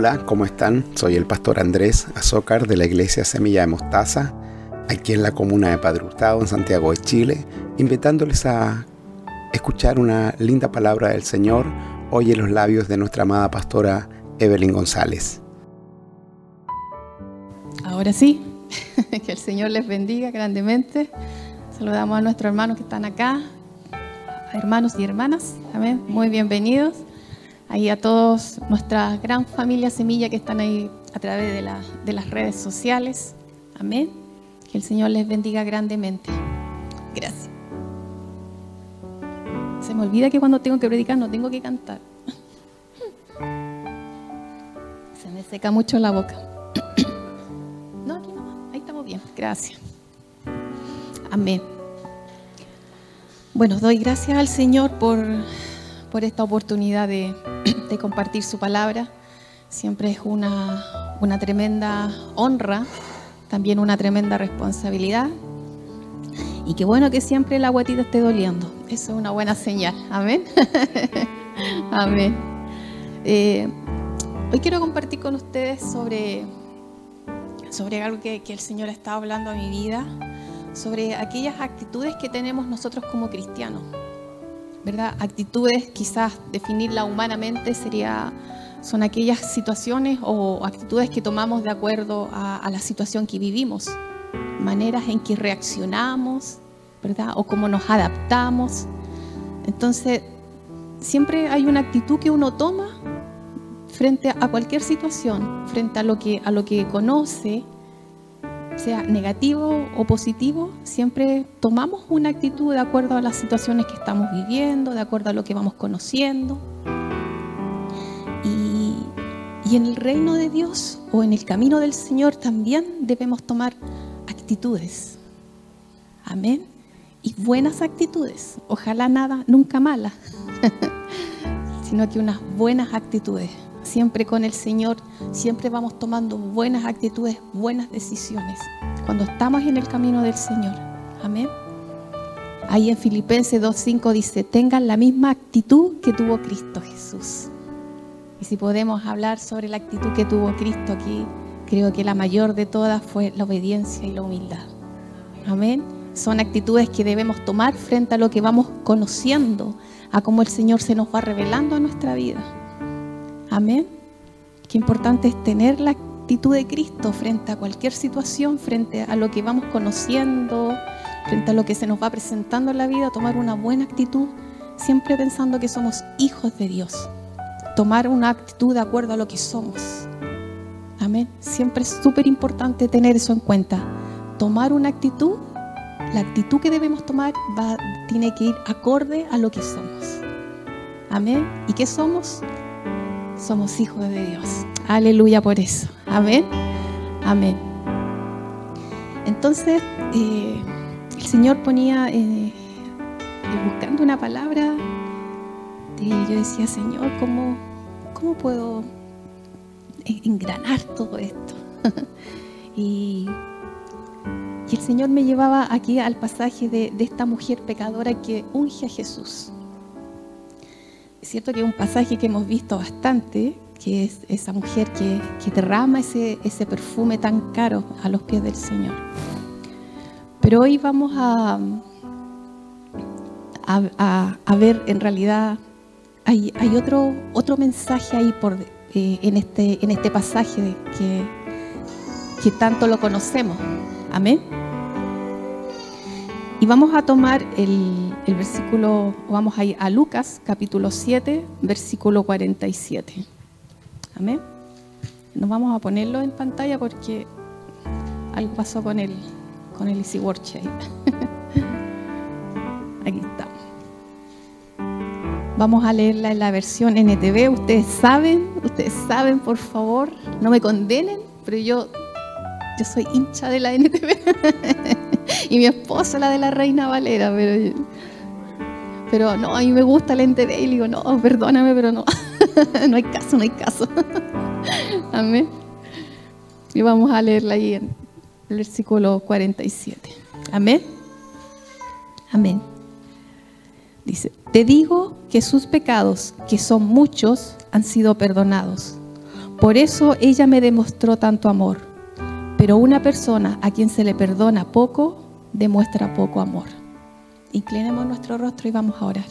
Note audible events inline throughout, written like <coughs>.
Hola, ¿cómo están? Soy el pastor Andrés Azócar de la iglesia Semilla de Mostaza, aquí en la comuna de Padre Hurtado, en Santiago de Chile, invitándoles a escuchar una linda palabra del Señor hoy en los labios de nuestra amada pastora Evelyn González. Ahora sí, <laughs> que el Señor les bendiga grandemente. Saludamos a nuestros hermanos que están acá, hermanos y hermanas. Amén. Muy bienvenidos. Ahí a todos, nuestra gran familia Semilla que están ahí a través de, de las redes sociales. Amén. Que el Señor les bendiga grandemente. Gracias. Se me olvida que cuando tengo que predicar no tengo que cantar. <laughs> Se me seca mucho la boca. <coughs> No, aquí no. Ahí estamos bien. Gracias. Amén. Bueno, doy gracias al Señor por, por esta oportunidad de, compartir su palabra. Siempre es una, una tremenda honra, también una tremenda responsabilidad. Y qué bueno que siempre la guatita esté doliendo. Eso es una buena señal. Amén. <laughs> Amén. Eh, hoy quiero compartir con ustedes sobre, sobre algo que, el Señor está hablando en mi vida sobre aquellas actitudes que tenemos nosotros como cristianos. ¿Verdad? Actitudes, quizás definirla humanamente sería son aquellas situaciones o actitudes que tomamos de acuerdo a, la situación que vivimos, maneras en que reaccionamos, ¿verdad? O cómo nos adaptamos. Entonces, siempre hay una actitud que uno toma frente a cualquier situación, frente a lo que, a lo que conoce, sea negativo o positivo, siempre tomamos una actitud de acuerdo a las situaciones que estamos viviendo, de acuerdo a lo que vamos conociendo. Y, y en el reino de Dios o en el camino del Señor también debemos tomar actitudes. Amén. Y buenas actitudes. Ojalá nada, nunca malas, <laughs> sino que unas buenas actitudes siempre con el Señor, siempre vamos tomando buenas actitudes, buenas decisiones, cuando estamos en el camino del Señor. Amén. Ahí en Filipenses 2.5 dice, tengan la misma actitud que tuvo Cristo Jesús. Y si podemos hablar sobre la actitud que tuvo Cristo aquí, creo que la mayor de todas fue la obediencia y la humildad. Amén. Son actitudes que debemos tomar frente a lo que vamos conociendo, a cómo el Señor se nos va revelando a nuestra vida. Amén. Qué importante es tener la actitud de Cristo frente a cualquier situación, frente a lo que vamos conociendo, frente a lo que se nos va presentando en la vida, tomar una buena actitud, siempre pensando que somos hijos de Dios. Tomar una actitud de acuerdo a lo que somos. Amén. Siempre es súper importante tener eso en cuenta. Tomar una actitud, la actitud que debemos tomar va, tiene que ir acorde a lo que somos. Amén. ¿Y qué somos? Somos hijos de Dios. Aleluya por eso. Amén. Amén. Entonces, eh, el Señor ponía, eh, buscando una palabra, y yo decía, Señor, ¿cómo, cómo puedo engranar todo esto? <laughs> y, y, el Señor me llevaba aquí al pasaje de, de esta mujer pecadora que unge a Jesús. Cierto que es un pasaje que hemos visto bastante, que es esa mujer que, derrama ese, perfume tan caro a los pies del Señor. Pero hoy vamos a, ver en realidad, hay, otro, mensaje ahí eh, en, este, en este pasaje que tanto lo conocemos. Amén. Y vamos a tomar el, versículo, vamos a ir a Lucas capítulo 7, versículo 47. Amén. Nos vamos a ponerlo en pantalla porque algo pasó con el, con el Easy Watch <laughs> Aquí está. Vamos a leerla en la versión NTV. Ustedes saben, ustedes saben, por favor, no me condenen, pero yo, yo soy hincha de la NTV. <laughs> y mi esposo la de la Reina Valera, pero, pero no, a mí me gusta la NTV y digo, no, perdóname, pero no, <laughs> no hay caso, no hay caso. <laughs> Amén. Y vamos a leerla ahí en el versículo 47. Amén. Amén. Dice, te digo que sus pecados, que son muchos, han sido perdonados, Por eso ella me demostró tanto amor. Pero una persona a quien se le perdona poco, demuestra poco amor. Inclinemos nuestro rostro y vamos a orar.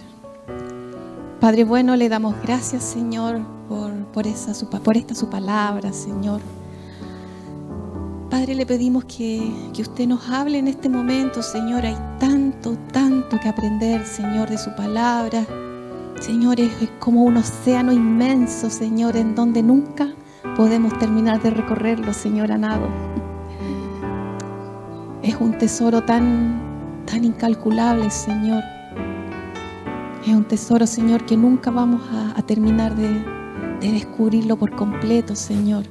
Padre bueno, le damos gracias, Señor, por, por, esta su palabra, Señor. Padre, le pedimos que, que usted nos hable en este momento, Señor. Hay tanto, tanto que aprender, Señor, de su palabra. Señor, es como un océano inmenso, Señor, en donde nunca podemos terminar de recorrerlo, Señor anado. Es un tesoro tan, tan incalculable, Señor. Es un tesoro, Señor, que nunca vamos a, terminar de, de, descubrirlo por completo, Señor.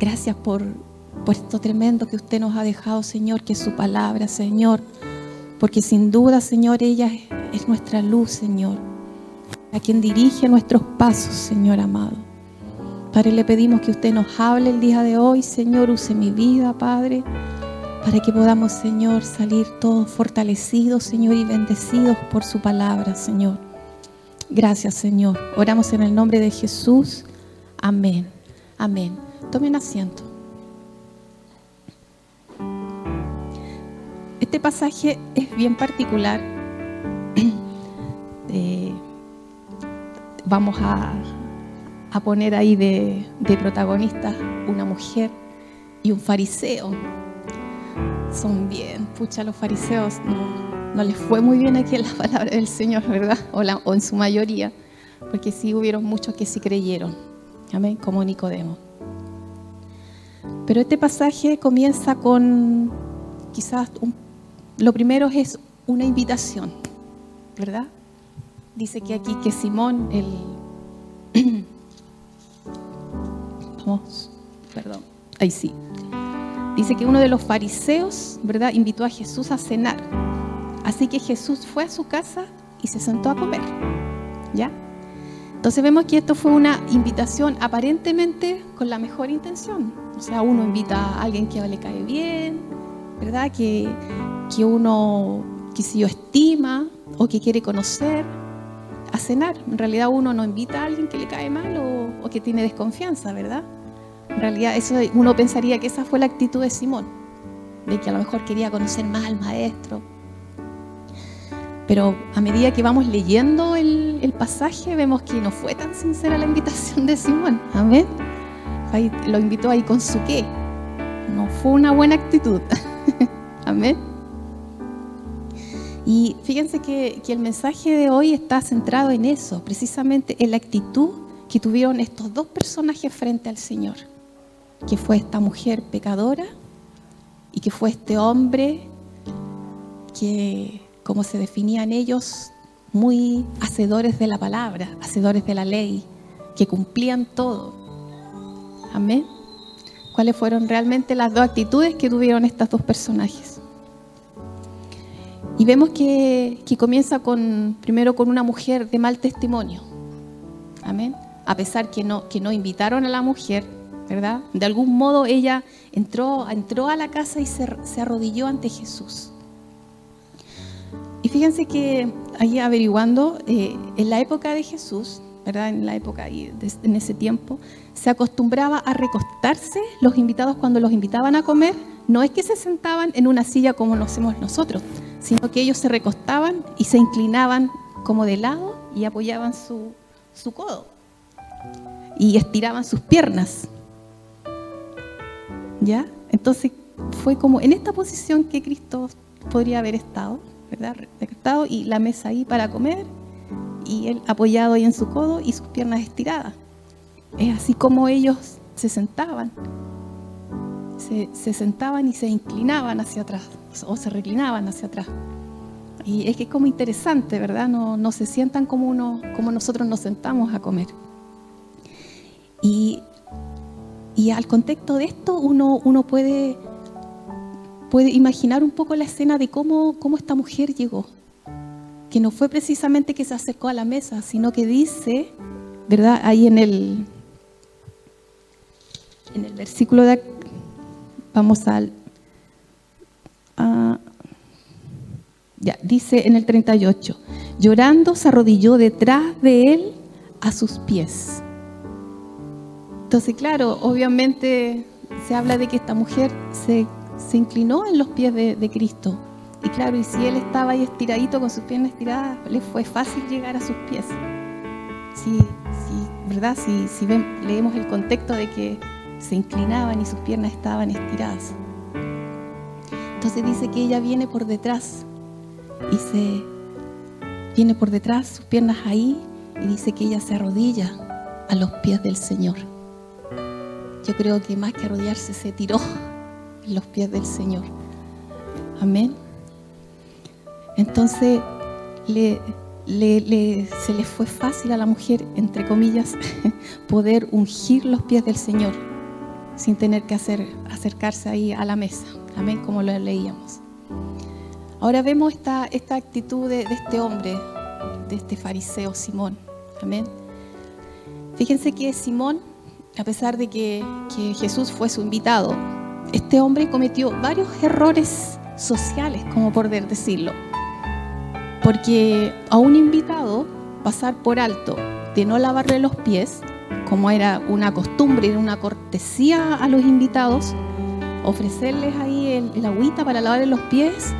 Gracias por, por esto tremendo que usted nos ha dejado, Señor, que es su palabra, Señor. Porque sin duda, Señor, ella es, es nuestra luz, Señor. A quien dirige nuestros pasos, Señor amado. Padre, le pedimos que usted nos hable el día de hoy, Señor. Use mi vida, Padre para que podamos, Señor, salir todos fortalecidos, Señor, y bendecidos por su palabra, Señor. Gracias, Señor. Oramos en el nombre de Jesús. Amén. Amén. Tomen asiento. Este pasaje es bien particular. <clears throat> Eh, vamos a, poner ahí de, de protagonista una mujer y un fariseo son bien, pucha, los fariseos no, les fue muy bien aquí en la <laughs> palabra del Señor, ¿verdad? O, en su mayoría, porque sí hubieron muchos que sí creyeron, amén, como Nicodemo. Pero este pasaje comienza con, quizás, lo primero es una invitación, ¿verdad? Dice que aquí que Simón, el... <clears throat> Vamos, perdón, ahí sí. Dice que uno de los fariseos, ¿verdad?, invitó a Jesús a cenar. Así que Jesús fue a su casa y se sentó a comer. ¿Ya? Entonces vemos que esto fue una invitación aparentemente con la mejor intención. O sea, uno invita a alguien que le cae bien, ¿verdad? Que, que uno, que si yo estima o que quiere conocer a cenar. En realidad uno no invita a alguien que le cae mal o, o que tiene desconfianza, ¿verdad? En realidad, eso uno pensaría que esa fue la actitud de Simón, de que a lo mejor quería conocer más al maestro. Pero a medida que vamos leyendo el, pasaje, vemos que no fue tan sincera la invitación de Simón. Amén. lo invitó ahí con su qué. No fue una buena actitud. <laughs> Amén. Y fíjense que, que, el mensaje de hoy está centrado en eso, precisamente en la actitud que tuvieron estos dos personajes frente al Señor que fue esta mujer pecadora y que fue este hombre que, como se definían ellos, muy hacedores de la palabra, hacedores de la ley, que cumplían todo. Amén. ¿Cuáles fueron realmente las dos actitudes que tuvieron estos dos personajes? Y vemos que, que comienza con, primero con una mujer de mal testimonio. Amén. A pesar que no, que no invitaron a la mujer, ¿verdad? De algún modo ella entró, entró a la casa y se, arrodilló ante Jesús. Y fíjense que ahí averiguando, eh, en la época de Jesús, ¿verdad? En la época, en ese tiempo, se acostumbraba a recostarse los invitados cuando los invitaban a comer. No es que se sentaban en una silla como lo hacemos nosotros, sino que ellos se recostaban y se inclinaban como de lado y apoyaban su, su codo y estiraban sus piernas. ¿Ya? Entonces fue como en esta posición que Cristo podría haber estado, ¿verdad? Estado y la mesa ahí para comer y él apoyado ahí en su codo y sus piernas estiradas. Es así como ellos se sentaban. Se, sentaban y se inclinaban hacia atrás o se reclinaban hacia atrás. Y es que es como interesante, ¿verdad? No, no se sientan como, uno, como nosotros nos sentamos a comer. Y y al contexto de esto uno, uno puede, puede imaginar un poco la escena de cómo, cómo esta mujer llegó. Que no fue precisamente que se acercó a la mesa, sino que dice, ¿verdad? Ahí en el, en el versículo de... Vamos al... ya, dice en el 38, llorando se arrodilló detrás de él a sus pies Entonces, claro, obviamente se habla de que esta mujer se, inclinó en los pies de, Cristo. Y claro, y si él estaba ahí estiradito con sus piernas estiradas, le fue fácil llegar a sus pies. Sí, sí, ¿verdad? Si, si leemos el contexto de que se inclinaban y sus piernas estaban estiradas. Entonces dice que ella viene por detrás y se viene por detrás, sus piernas ahí, y dice que ella se arrodilla a los pies del Señor. Yo creo que más que arrodillarse se tiró <laughs> los pies del Señor. Amén. Entonces le, se le fue fácil a la mujer, entre comillas, <laughs> poder ungir los pies del Señor sin tener que hacer, acercarse ahí a la mesa. Amén, como lo leíamos. Ahora vemos esta, esta actitud de, este hombre, de este fariseo Simón. Amén. Fíjense que Simón, a pesar de que, Jesús fue su invitado, este hombre cometió varios errores sociales, como por decirlo. Porque a un invitado pasar por alto de no lavarle los pies, como era una costumbre, era una cortesía a los invitados, ofrecerles ahí el, agüita para lavarle los pies,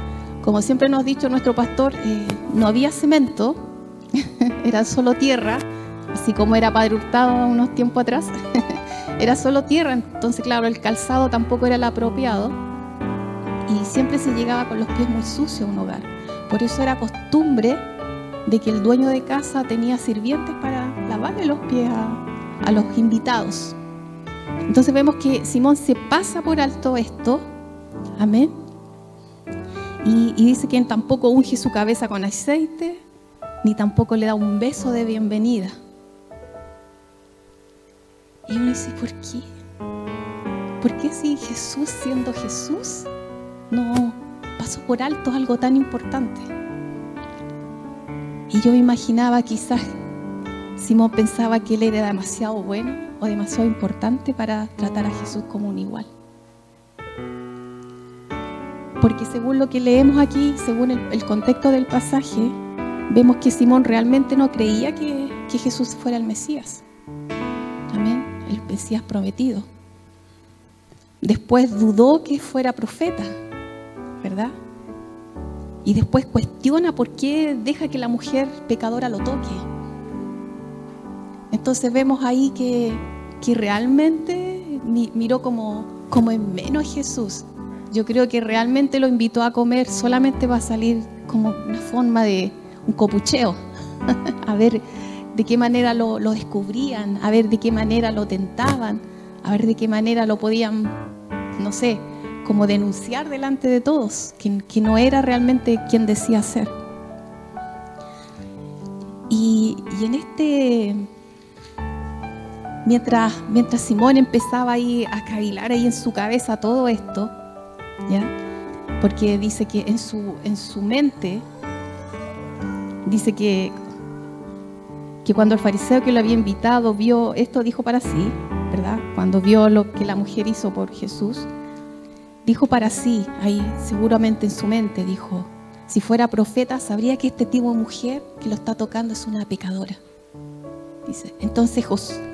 como siempre nos ha dicho nuestro pastor, eh, no había cemento, <laughs> era solo tierra, así como era Padre Hurtado unos tiempos atrás, <laughs> era solo tierra, entonces claro, el calzado tampoco era el apropiado y siempre se llegaba con los pies muy sucios a un hogar. Por eso era costumbre de que el dueño de casa tenía sirvientes para lavarle los pies a los invitados. Entonces vemos que Simón se pasa por alto esto, amén, y, dice que tampoco unge su cabeza con aceite, ni tampoco le da un beso de bienvenida. Y uno dice, ¿por qué? ¿Por qué si Jesús, siendo Jesús, no pasó por alto algo tan importante? Y yo imaginaba quizás Simón pensaba que él era demasiado bueno o demasiado importante para tratar a Jesús como un igual. Porque según lo que leemos aquí, según el, contexto del pasaje, vemos que Simón realmente no creía que Jesús fuera el Mesías. Mesías prometido. Después dudó que fuera profeta, ¿verdad? Y después cuestiona por qué deja que la mujer pecadora lo toque. Entonces vemos ahí que, que realmente miró como, como en menos Jesús yo creo que realmente lo invitó a comer solamente va a salir como una forma de un copucheo, <laughs> a ver de qué manera lo, descubrían, a ver de qué manera lo tentaban, a ver de qué manera lo podían, no sé, como denunciar delante de todos, que, no era realmente quien decía ser. Y, en este, mientras, mientras Simón empezaba ahí a cavilar ahí en su cabeza todo esto, ¿ya? Porque dice que en su, en su mente, dice que, que cuando el fariseo que lo había invitado vio esto, dijo para sí, ¿verdad? Cuando vio lo que la mujer hizo por Jesús, dijo para sí, ahí seguramente en su mente, dijo, si fuera profeta sabría que este tipo de mujer que lo está tocando es una pecadora. Dice, entonces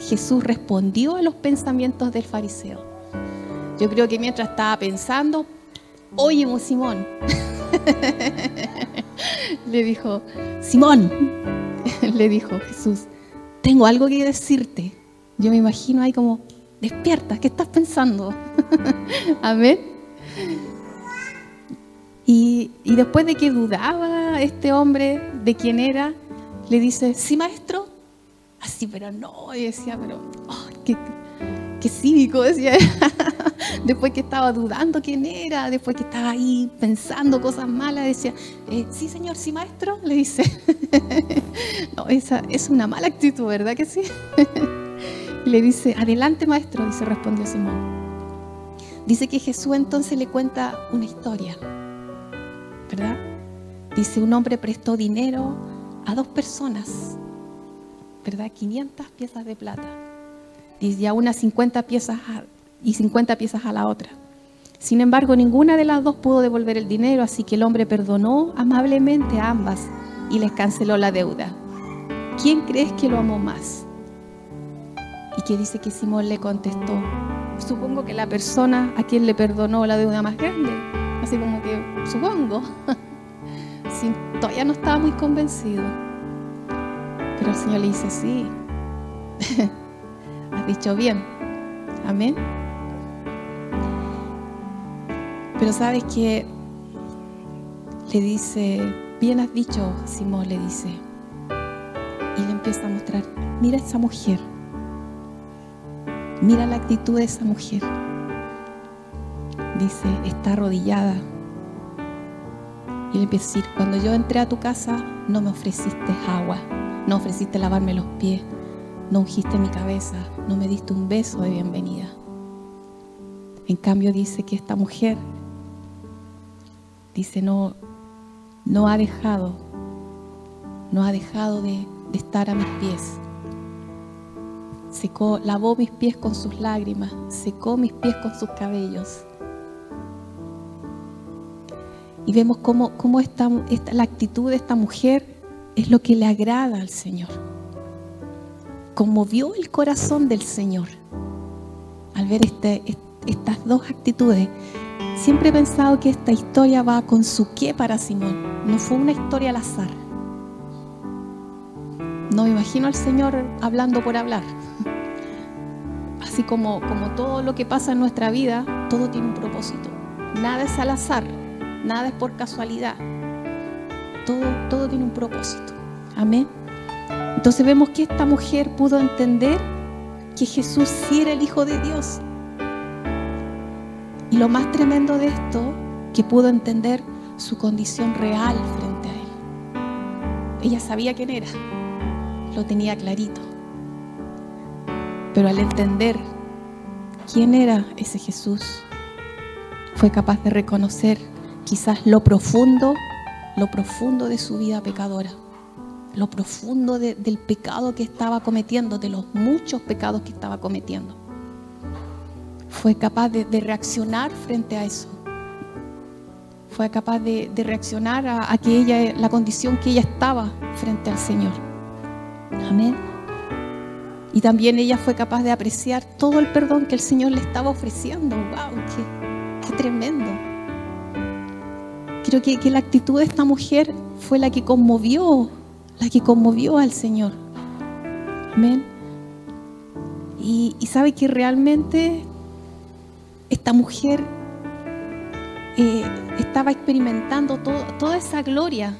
Jesús respondió a los pensamientos del fariseo. Yo creo que mientras estaba pensando, Oye, Simón, <laughs> le dijo, Simón, <laughs> le dijo Jesús, tengo algo que decirte. Yo me imagino ahí como, despierta, ¿qué estás pensando? <laughs> Amén. Y, y, después de que dudaba este hombre de quién era, le dice, sí, maestro. Así, pero no, y decía, pero, oh, qué, qué cívico, decía. <laughs> después que estaba dudando quién era, después que estaba ahí pensando cosas malas, decía, eh, sí señor, sí maestro, le dice. <laughs> no, esa es una mala actitud, ¿verdad que sí? <laughs> y le dice, adelante maestro, dice, respondió Simón. Dice que Jesús entonces le cuenta una historia, ¿verdad? Dice, un hombre prestó dinero a dos personas, ¿verdad? 500 piezas de plata. Dice, a unas 50 piezas y 50 piezas a la otra. Sin embargo, ninguna de las dos pudo devolver el dinero, así que el hombre perdonó amablemente a ambas y les canceló la deuda. ¿Quién crees que lo amó más? Y que dice que Simón le contestó, supongo que la persona a quien le perdonó la deuda más grande, así como que supongo, <laughs> todavía no estaba muy convencido. Pero el Señor le dice, sí, <laughs> has dicho bien, amén. Pero sabes que le dice, bien has dicho, Simón le dice, y le empieza a mostrar, mira esa mujer, mira la actitud de esa mujer. Dice, está arrodillada. Y le empieza a decir, cuando yo entré a tu casa, no me ofreciste agua, no ofreciste lavarme los pies, no ungiste mi cabeza, no me diste un beso de bienvenida. En cambio dice que esta mujer, dice, no, no ha dejado, no ha dejado de, estar a mis pies. Secó, lavó mis pies con sus lágrimas, secó mis pies con sus cabellos. Y vemos cómo, cómo esta, la actitud de esta mujer es lo que le agrada al Señor. Conmovió el corazón del Señor al ver este, estas dos actitudes. Siempre he pensado que esta historia va con su qué para Simón. No fue una historia al azar. No me imagino al Señor hablando por hablar. Así como, como todo lo que pasa en nuestra vida, todo tiene un propósito. Nada es al azar, nada es por casualidad. Todo, todo tiene un propósito. Amén. Entonces vemos que esta mujer pudo entender que Jesús sí era el Hijo de Dios. Y lo más tremendo de esto, que pudo entender su condición real frente a Él. Ella sabía quién era lo tenía clarito. Pero al entender quién era ese Jesús, fue capaz de reconocer quizás lo profundo, lo profundo de su vida pecadora, lo profundo del pecado que estaba cometiendo, de los muchos pecados que estaba cometiendo. Fue capaz de, reaccionar frente a eso. Fue capaz de, reaccionar a, a que la condición que ella estaba frente al Señor. Amén. Y también ella fue capaz de apreciar todo el perdón que el Señor le estaba ofreciendo. ¡Wow! ¡Qué, tremendo! Creo que, la actitud de esta mujer fue la que conmovió, la que conmovió al Señor. Amén. Y, sabe que realmente esta mujer eh, estaba experimentando toda esa gloria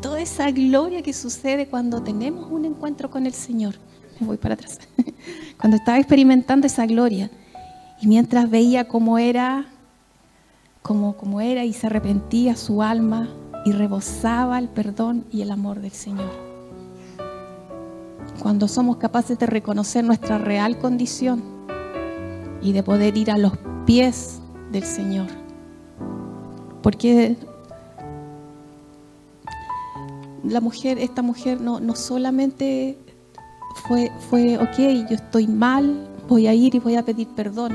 toda esa gloria que sucede cuando tenemos un encuentro con el Señor. Me voy para atrás. <laughs> Cuando estaba experimentando esa gloria y mientras veía cómo era, cómo, cómo era y se arrepentía su alma y rebosaba el perdón y el amor del Señor. Cuando somos capaces de reconocer nuestra real condición y de poder ir a los pies del Señor. Porque la mujer, esta mujer no, no solamente fue, fue, ok, yo estoy mal, voy a ir y voy a pedir perdón.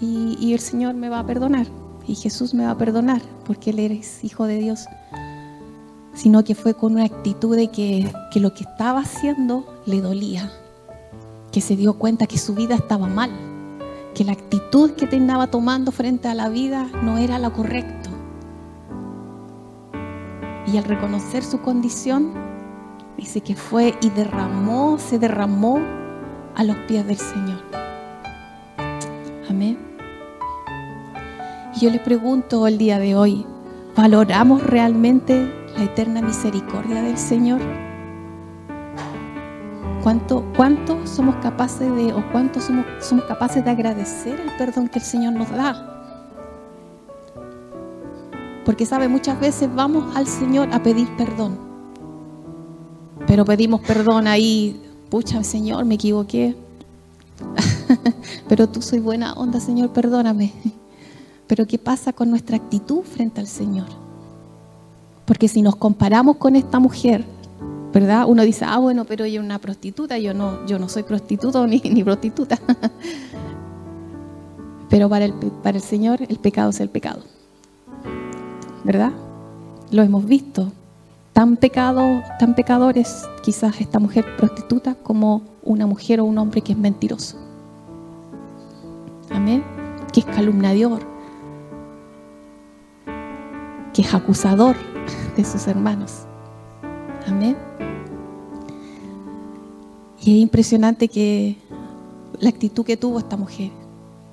Y, el Señor me va a perdonar. Y Jesús me va a perdonar porque Él es hijo de Dios. Sino que fue con una actitud de que, que lo que estaba haciendo le dolía. Que se dio cuenta que su vida estaba mal. Que la actitud que estaba tomando frente a la vida no era la correcta y al reconocer su condición, dice que fue y derramó, se derramó a los pies del Señor. Amén. Y yo le pregunto el día de hoy, ¿valoramos realmente la eterna misericordia del Señor? ¿Cuánto, cuánto somos capaces de, o cuánto somos, somos capaces de agradecer el perdón que el Señor nos da? Porque sabe, muchas veces vamos al Señor a pedir perdón. Pero pedimos perdón ahí, pucha, Señor, me equivoqué. <laughs> Pero tú soy buena onda, Señor, perdóname. Pero ¿qué pasa con nuestra actitud frente al Señor? Porque si nos comparamos con esta mujer, ¿verdad? Uno dice, ah, bueno, pero ella es una prostituta, yo no, yo no soy prostituta ni, <laughs> ni prostituta. <laughs> Pero para el, para el Señor el pecado es el pecado. ¿verdad? Lo hemos visto. tan pecado, tan pecadores, quizás esta mujer prostituta, como una mujer o un hombre que es mentiroso. Amén. Que es calumniador, que es acusador <laughs> de sus hermanos. Amén. Y es impresionante que la actitud que tuvo esta mujer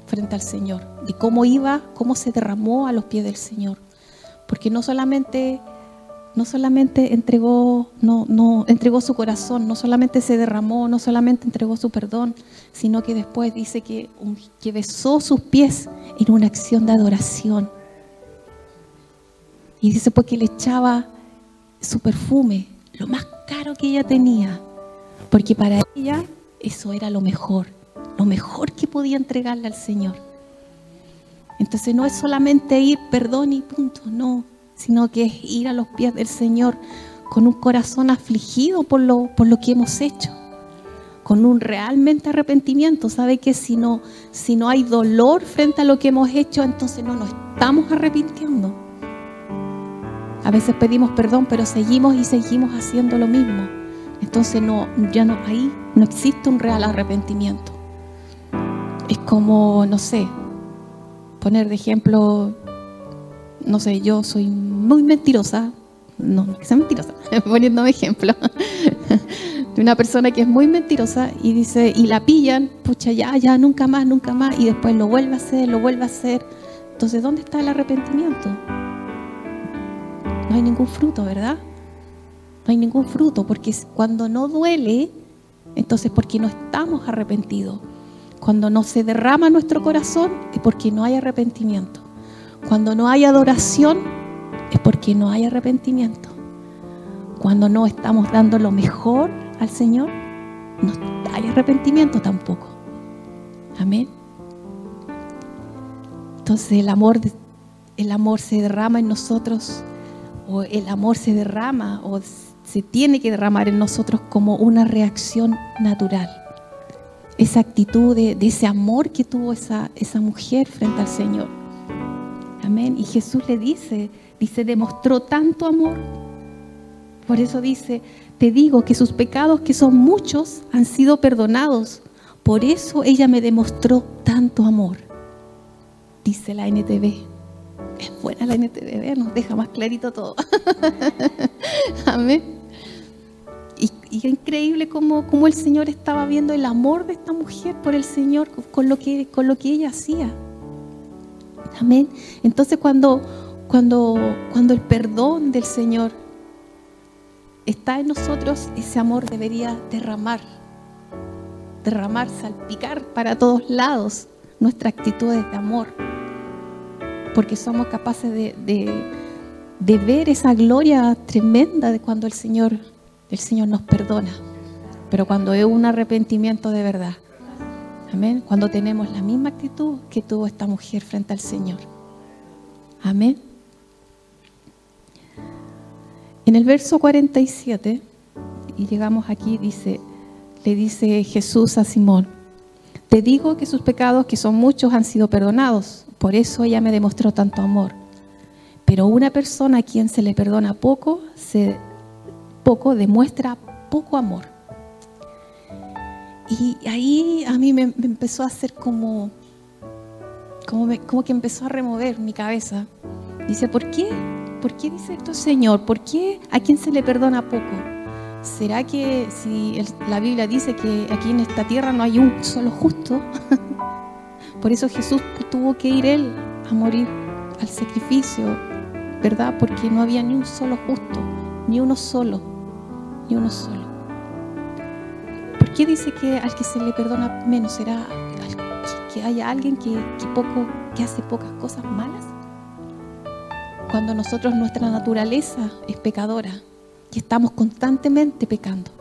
frente al Señor, de cómo iba, cómo se derramó a los pies del Señor. Porque no solamente no solamente entregó, no, no, entregó su corazón, no solamente se derramó, no solamente entregó su perdón, sino que después dice que, que besó sus pies en una acción de adoración. Y dice porque le echaba su perfume, lo más caro que ella tenía, porque para ella eso era lo mejor, lo mejor que podía entregarle al Señor. Entonces no es solamente ir, perdón y punto, no, sino que es ir a los pies del Señor con un corazón afligido por lo, por lo que hemos hecho, con un realmente arrepentimiento. ¿Sabe que si no, si no hay dolor frente a lo que hemos hecho, entonces no nos estamos arrepintiendo? A veces pedimos perdón, pero seguimos y seguimos haciendo lo mismo. Entonces no, ya no, ahí no existe un real arrepentimiento. Es como, no sé, poner de ejemplo, no sé, yo soy muy mentirosa, no, no sea mentirosa, <laughs> poniéndome ejemplo, <laughs> de una persona que es muy mentirosa y dice, y la pillan, pucha, ya, ya, nunca más, nunca más, y después lo vuelve a hacer, lo vuelve a hacer. Entonces, ¿dónde está el arrepentimiento? No hay ningún fruto, ¿verdad? No hay ningún fruto, porque cuando no duele, entonces porque no estamos arrepentidos. Cuando no se derrama nuestro corazón, es porque no hay arrepentimiento. Cuando no hay adoración es porque no hay arrepentimiento. Cuando no estamos dando lo mejor al Señor, no hay arrepentimiento tampoco. Amén. Entonces el amor, el amor se derrama en nosotros, o el amor se derrama, o se tiene que derramar en nosotros como una reacción natural. Esa actitud de, ese amor que tuvo esa, esa mujer frente al Señor. Amén. Y Jesús le dice, dice, demostró tanto amor. Por eso dice, te digo que sus pecados, que son muchos, han sido perdonados. Por eso ella me demostró tanto amor. Dice la NTV. Es buena la NTV, nos deja más clarito todo. <laughs> Amén. Y, increíble cómo, cómo, el Señor estaba viendo el amor de esta mujer por el Señor con lo que, con lo que ella hacía. Amén. Entonces cuando, cuando, cuando el perdón del Señor está en nosotros, ese amor debería derramar, derramar, salpicar para todos lados nuestras actitudes de amor. Porque somos capaces de, de ver esa gloria tremenda de cuando el Señor, el Señor nos perdona. Pero cuando es un arrepentimiento de verdad. Amén. Cuando tenemos la misma actitud que tuvo esta mujer frente al Señor. Amén. En el verso 47, y llegamos aquí, dice, le dice Jesús a Simón, te digo que sus pecados, que son muchos, han sido perdonados. Por eso ella me demostró tanto amor. Pero una persona a quien se le perdona poco, se, poco demuestra poco amor. Y ahí a mí me, empezó a hacer como, como, como, que empezó a remover mi cabeza. Dice, ¿por qué? ¿Por qué dice esto Señor? ¿Por qué a quien se le perdona poco? ¿Será que si la Biblia dice que aquí en esta tierra no hay un solo justo? <laughs> Por eso Jesús tuvo que ir él a morir al sacrificio, ¿verdad? Porque no había ni un solo justo, ni uno solo, ni uno solo qué dice que al que se le perdona menos será que, haya alguien que, poco, que hace pocas cosas malas? Cuando nosotros nuestra naturaleza es pecadora y estamos constantemente pecando.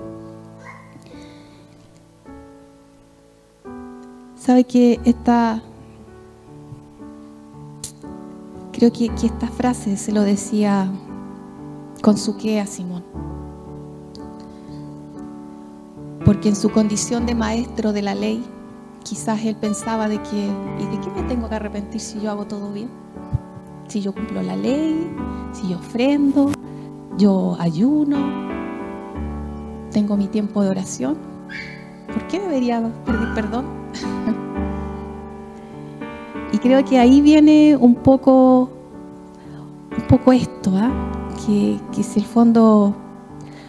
¿Sabe que esta... Creo que, que esta frase se lo decía con su que a Simón. porque en su condición de maestro de la ley, quizás él pensaba de que, ¿y de qué me tengo que arrepentir si yo hago todo bien? Si yo cumplo la ley, si yo ofrendo, yo ayuno, tengo mi tiempo de oración. ¿Por qué debería pedir perdón? <laughs> y creo que ahí viene un poco, un poco esto, ¿ah? Que, que si el fondo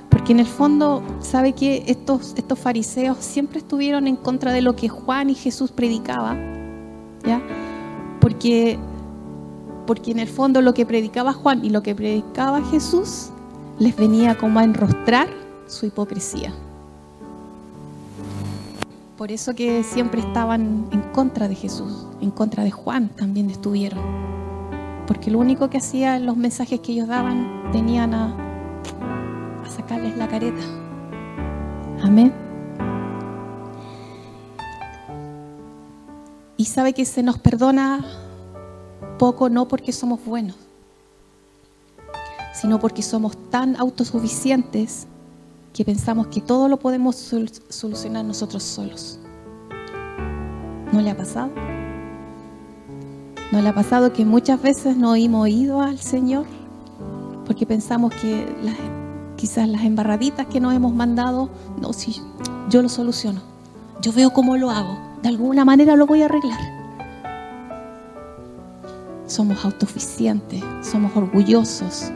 porque en el fondo, ¿sabe que estos, estos fariseos siempre estuvieron en contra de lo que Juan y Jesús predicaba? ¿Ya? Porque, porque en el fondo lo que predicaba Juan y lo que predicaba Jesús les venía como a enrostrar su hipocresía. Por eso que siempre estaban en contra de Jesús, en contra de Juan también estuvieron. Porque lo único que hacían los mensajes que ellos daban tenían a sacarles la careta. Amén. Y sabe que se nos perdona poco no porque somos buenos, sino porque somos tan autosuficientes que pensamos que todo lo podemos solucionar nosotros solos. ¿No le ha pasado? ¿No le ha pasado que muchas veces no hemos oído al Señor? Porque pensamos que quizás las embarraditas que nos hemos mandado, no, si yo lo soluciono, yo veo cómo lo hago, de alguna manera lo voy a arreglar. Somos autosuficientes, somos orgullosos.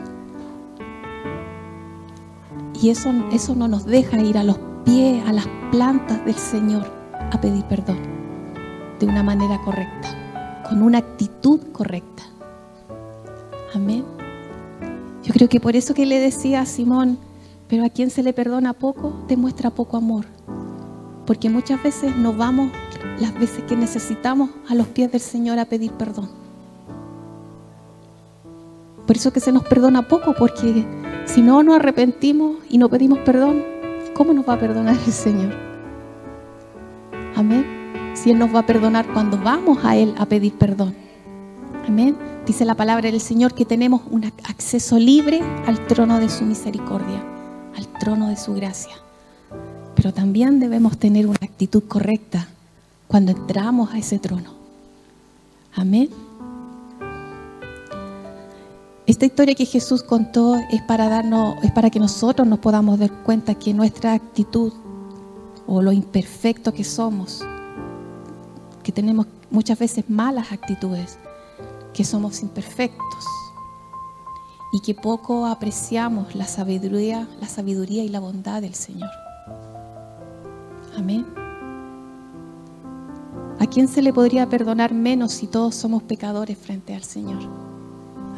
Y eso, eso no nos deja ir a los pies, a las plantas del Señor a pedir perdón de una manera correcta, con una actitud correcta. Amén. Yo creo que por eso que le decía a Simón, pero a quien se le perdona poco, demuestra poco amor. Porque muchas veces nos vamos las veces que necesitamos a los pies del Señor a pedir perdón. Por eso que se nos perdona poco, porque si no nos arrepentimos y no pedimos perdón, ¿cómo nos va a perdonar el Señor? Amén. Si Él nos va a perdonar cuando vamos a Él a pedir perdón. Amén. Dice la palabra del Señor que tenemos un acceso libre al trono de su misericordia, al trono de su gracia. Pero también debemos tener una actitud correcta cuando entramos a ese trono. Amén. Esta historia que Jesús contó es para darnos, es para que nosotros nos podamos dar cuenta que nuestra actitud o lo imperfecto que somos, que tenemos muchas veces malas actitudes, que somos imperfectos y que poco apreciamos la sabiduría, la sabiduría y la bondad del Señor. Amén. ¿A quién se le podría perdonar menos si todos somos pecadores frente al Señor?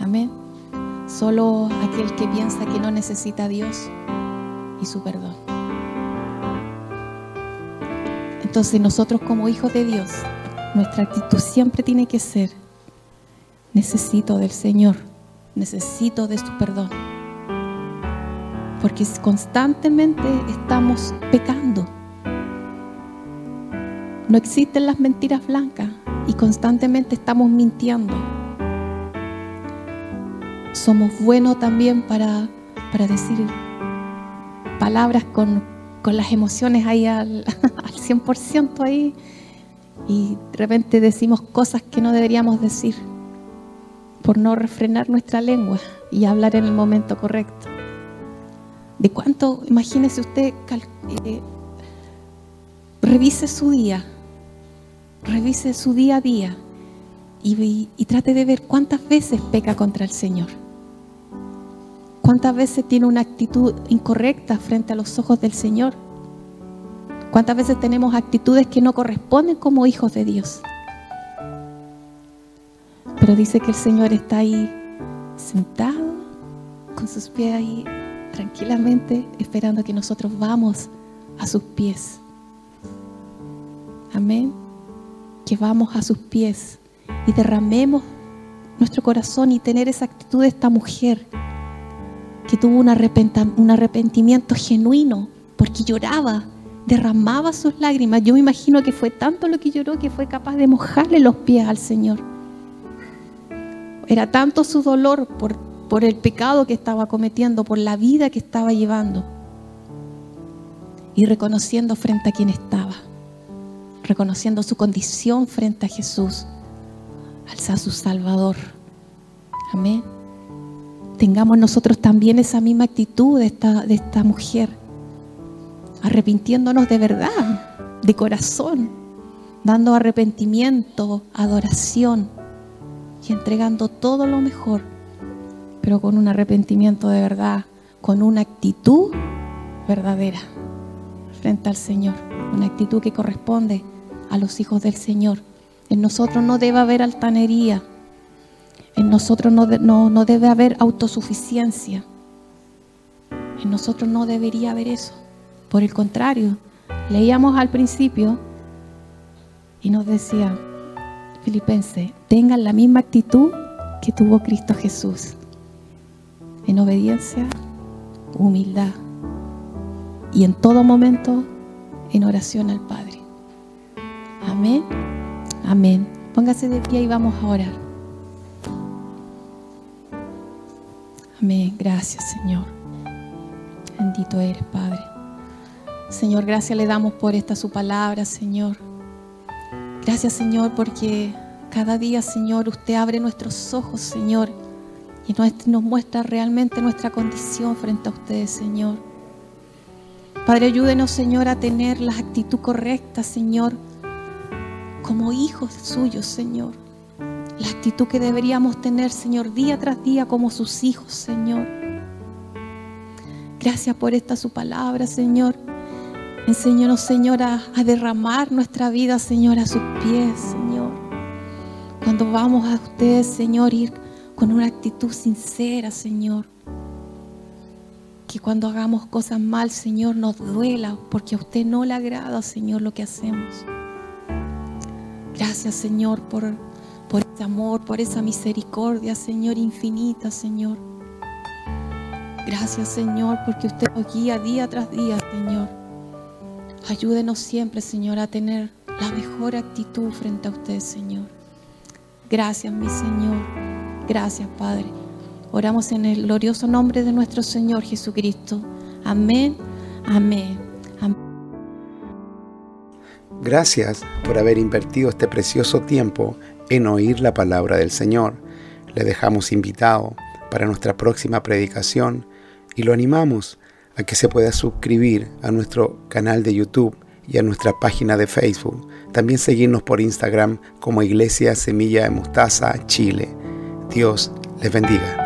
Amén. Solo aquel que piensa que no necesita a Dios y su perdón. Entonces nosotros como hijos de Dios, nuestra actitud siempre tiene que ser necesito del Señor, necesito de su perdón. Porque constantemente estamos pecando. No existen las mentiras blancas y constantemente estamos mintiendo. Somos buenos también para, para decir palabras con, con, las emociones ahí al, <laughs> 100% ahí y de repente decimos cosas que no deberíamos decir por no refrenar nuestra lengua y hablar en el momento correcto. ¿De cuánto, imagínese usted, eh, revise su día, revise su día a día y, y trate de ver cuántas veces peca contra el Señor? ¿Cuántas veces tiene una actitud incorrecta frente a los ojos del Señor? ¿Cuántas veces tenemos actitudes que no corresponden como hijos de Dios? Pero dice que el Señor está ahí sentado con sus pies ahí tranquilamente esperando que nosotros vamos a sus pies. Amén. Que vamos a sus pies y derramemos nuestro corazón y tener esa actitud de esta mujer que tuvo un, arrepentimiento genuino porque lloraba, derramaba sus lágrimas. Yo me imagino que fue tanto lo que lloró que fue capaz de mojarle los pies al Señor. Era tanto su dolor por, por el pecado que estaba cometiendo, por la vida que estaba llevando. Y reconociendo frente a quien estaba, reconociendo su condición frente a Jesús, al ser su Salvador. Amén. tengamos nosotros también esa misma actitud de esta, de esta mujer, arrepintiéndonos de verdad, de corazón, dando arrepentimiento, adoración y entregando todo lo mejor, pero con un arrepentimiento de verdad, con una actitud verdadera frente al Señor, una actitud que corresponde a los hijos del Señor. En nosotros no debe haber altanería, en nosotros no, no, debe haber autosuficiencia, en nosotros no debería haber eso. Por el contrario, leíamos al principio y nos decía, Filipense, tengan la misma actitud que tuvo Cristo Jesús, en obediencia, humildad y en todo momento en oración al Padre. Amén. Amén. Póngase de pie y vamos a orar. Amén. Gracias, Señor. Bendito eres, Padre. Señor, gracias le damos por esta su palabra, Señor. Gracias, Señor, porque cada día, Señor, usted abre nuestros ojos, Señor, y nos muestra realmente nuestra condición frente a usted, Señor. Padre, ayúdenos, Señor, a tener la actitud correcta, Señor, como hijos suyos, Señor. La actitud que deberíamos tener, Señor, día tras día como sus hijos, Señor. Gracias por esta su palabra, Señor. Enséñanos, Señor, a, a, derramar nuestra vida, Señor, a sus pies, Señor. Cuando vamos a usted, Señor, ir con una actitud sincera, Señor. Que cuando hagamos cosas mal, Señor, nos duela, porque a usted no le agrada, Señor, lo que hacemos. Gracias, Señor, por, por ese amor, por esa misericordia, Señor, infinita, Señor. Gracias, Señor, porque usted nos guía día tras día, Señor. Ayúdenos siempre, Señor, a tener la mejor actitud frente a usted, Señor. Gracias, mi Señor. Gracias, Padre. Oramos en el glorioso nombre de nuestro Señor Jesucristo. Amén, amén. Gracias por haber invertido este precioso tiempo en oír la palabra del Señor. Le dejamos invitado para nuestra próxima predicación y lo animamos a que se pueda suscribir a nuestro canal de YouTube y a nuestra página de Facebook. También seguirnos por Instagram como Iglesia Semilla de Mostaza Chile. Dios les bendiga.